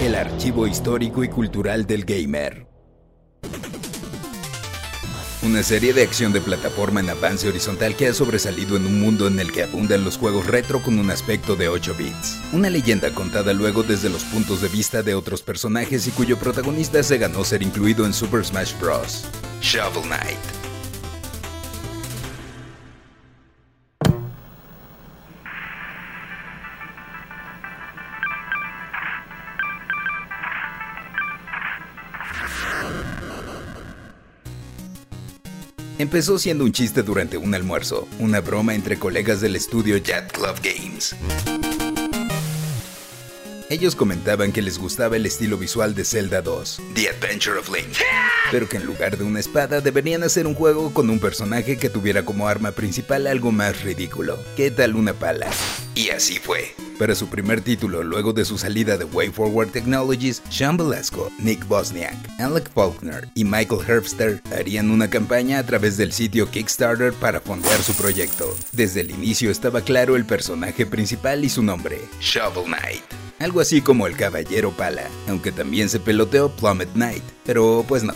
El archivo histórico y cultural del gamer. Una serie de acción de plataforma en avance horizontal que ha sobresalido en un mundo en el que abundan los juegos retro con un aspecto de 8 bits. Una leyenda contada luego desde los puntos de vista de otros personajes y cuyo protagonista se ganó ser incluido en Super Smash Bros. Shovel Knight. Empezó siendo un chiste durante un almuerzo, una broma entre colegas del estudio Jet Club Games. Ellos comentaban que les gustaba el estilo visual de Zelda 2, The Adventure of Link, pero que en lugar de una espada deberían hacer un juego con un personaje que tuviera como arma principal algo más ridículo. ¿Qué tal una pala? Y así fue. Para su primer título, luego de su salida de Way Forward Technologies, Sean Velasco, Nick Bosniak, Alec Faulkner y Michael Herbster harían una campaña a través del sitio Kickstarter para fondear su proyecto. Desde el inicio estaba claro el personaje principal y su nombre, Shovel Knight. Algo así como el Caballero Pala, aunque también se peloteó Plummet Knight, pero pues no.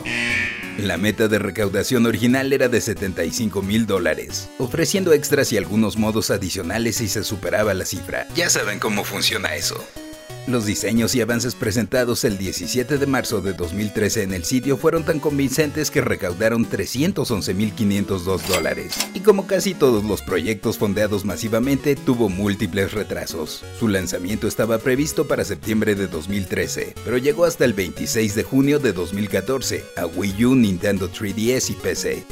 La meta de recaudación original era de 75 mil dólares, ofreciendo extras y algunos modos adicionales si se superaba la cifra. Ya saben cómo funciona eso. Los diseños y avances presentados el 17 de marzo de 2013 en el sitio fueron tan convincentes que recaudaron 311.502 dólares. Y como casi todos los proyectos fondeados masivamente, tuvo múltiples retrasos. Su lanzamiento estaba previsto para septiembre de 2013, pero llegó hasta el 26 de junio de 2014 a Wii U, Nintendo 3DS y PC.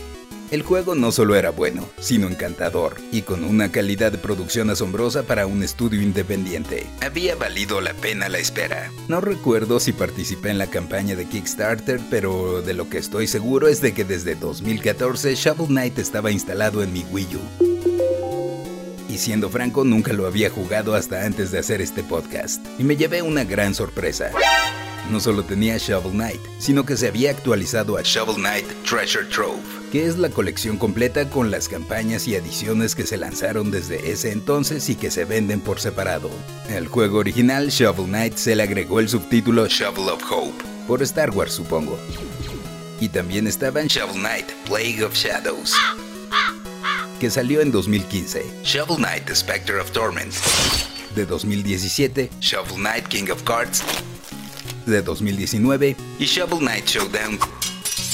El juego no solo era bueno, sino encantador, y con una calidad de producción asombrosa para un estudio independiente. Había valido la pena la espera. No recuerdo si participé en la campaña de Kickstarter, pero de lo que estoy seguro es de que desde 2014 Shovel Knight estaba instalado en mi Wii U. Y siendo franco, nunca lo había jugado hasta antes de hacer este podcast, y me llevé una gran sorpresa. No solo tenía Shovel Knight, sino que se había actualizado a Shovel Knight Treasure Trove, que es la colección completa con las campañas y adiciones que se lanzaron desde ese entonces y que se venden por separado. Al juego original Shovel Knight se le agregó el subtítulo Shovel of Hope, por Star Wars supongo. Y también estaba en Shovel Knight Plague of Shadows, que salió en 2015, Shovel Knight The Spectre of Torment, de 2017, Shovel Knight King of Cards, de 2019 y Shovel Knight Showdown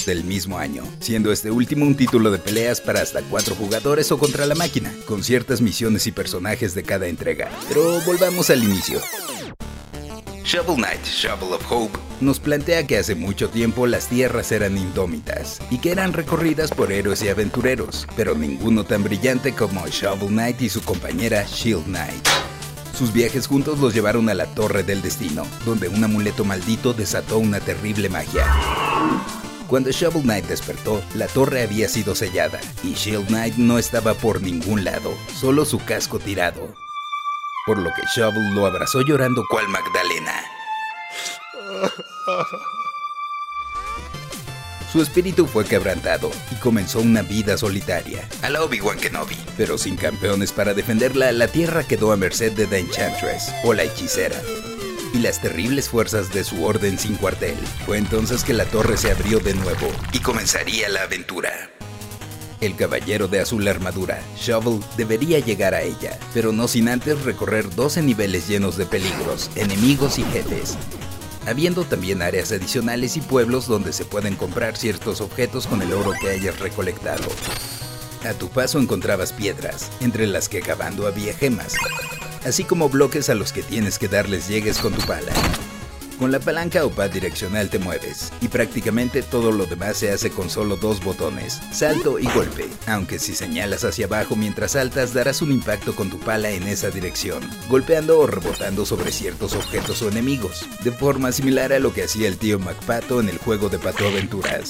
del mismo año, siendo este último un título de peleas para hasta cuatro jugadores o contra la máquina, con ciertas misiones y personajes de cada entrega. Pero volvamos al inicio. Shovel Knight, Shovel of Hope, nos plantea que hace mucho tiempo las tierras eran indómitas y que eran recorridas por héroes y aventureros, pero ninguno tan brillante como Shovel Knight y su compañera Shield Knight. Sus viajes juntos los llevaron a la Torre del Destino, donde un amuleto maldito desató una terrible magia. Cuando Shovel Knight despertó, la torre había sido sellada y Shield Knight no estaba por ningún lado, solo su casco tirado. Por lo que Shovel lo abrazó llorando cual Magdalena. Su espíritu fue quebrantado y comenzó una vida solitaria, a la Obi-Wan Kenobi. Pero sin campeones para defenderla, la Tierra quedó a merced de The Enchantress, o la hechicera, y las terribles fuerzas de su orden sin cuartel. Fue entonces que la torre se abrió de nuevo y comenzaría la aventura. El caballero de azul armadura, Shovel, debería llegar a ella, pero no sin antes recorrer 12 niveles llenos de peligros, enemigos y jefes, habiendo también áreas adicionales y pueblos donde se pueden comprar ciertos objetos con el oro que hayas recolectado. A tu paso encontrabas piedras, entre las que cavando había gemas, así como bloques a los que tienes que darles llegues con tu pala. Con la palanca o pad direccional te mueves, y prácticamente todo lo demás se hace con solo dos botones, salto y golpe, aunque si señalas hacia abajo mientras saltas darás un impacto con tu pala en esa dirección, golpeando o rebotando sobre ciertos objetos o enemigos, de forma similar a lo que hacía el tío MacPato en el juego de Pato Aventuras.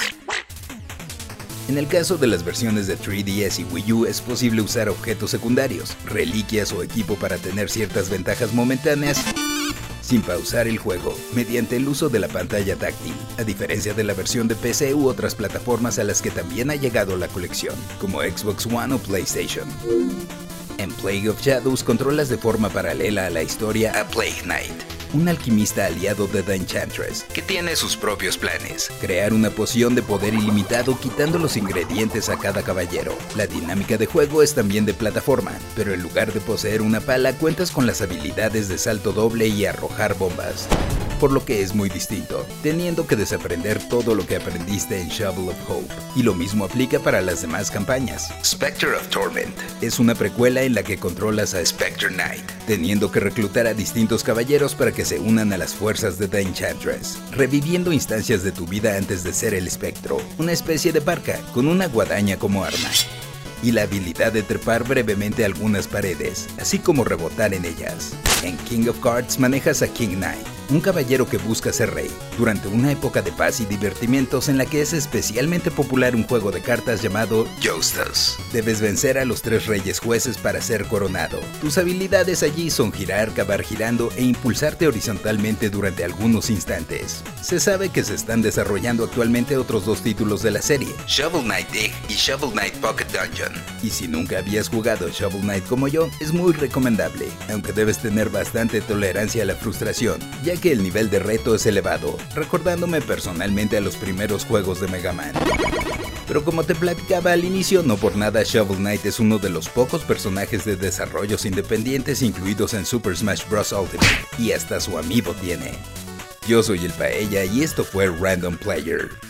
En el caso de las versiones de 3DS y Wii U es posible usar objetos secundarios, reliquias o equipo para tener ciertas ventajas momentáneas sin pausar el juego, mediante el uso de la pantalla táctil, a diferencia de la versión de PC u otras plataformas a las que también ha llegado la colección, como Xbox One o PlayStation. En Plague of Shadows controlas de forma paralela a la historia a Plague Knight, un alquimista aliado de The Enchantress, que tiene sus propios planes. Crear una poción de poder ilimitado quitando los ingredientes a cada caballero. La dinámica de juego es también de plataforma, pero en lugar de poseer una pala cuentas con las habilidades de salto doble y arrojar bombas por lo que es muy distinto, teniendo que desaprender todo lo que aprendiste en Shovel of Hope. Y lo mismo aplica para las demás campañas. Spectre of Torment es una precuela en la que controlas a Spectre Knight, teniendo que reclutar a distintos caballeros para que se unan a las fuerzas de The Enchantress, reviviendo instancias de tu vida antes de ser el espectro, una especie de parca con una guadaña como arma y la habilidad de trepar brevemente algunas paredes, así como rebotar en ellas. En King of Cards manejas a King Knight, un caballero que busca ser rey, durante una época de paz y divertimientos en la que es especialmente popular un juego de cartas llamado Justus. Debes vencer a los tres reyes jueces para ser coronado. Tus habilidades allí son girar, cavar girando e impulsarte horizontalmente durante algunos instantes. Se sabe que se están desarrollando actualmente otros dos títulos de la serie, Shovel Knight Dig y Shovel Knight Pocket Dungeon. Y si nunca habías jugado Shovel Knight como yo, es muy recomendable, aunque debes tener bastante tolerancia a la frustración, que el nivel de reto es elevado, recordándome personalmente a los primeros juegos de Mega Man. Pero como te platicaba al inicio, no por nada Shovel Knight es uno de los pocos personajes de desarrollos independientes incluidos en Super Smash Bros. Ultimate, y hasta su amiibo tiene. Yo soy el Paella y esto fue Random Player.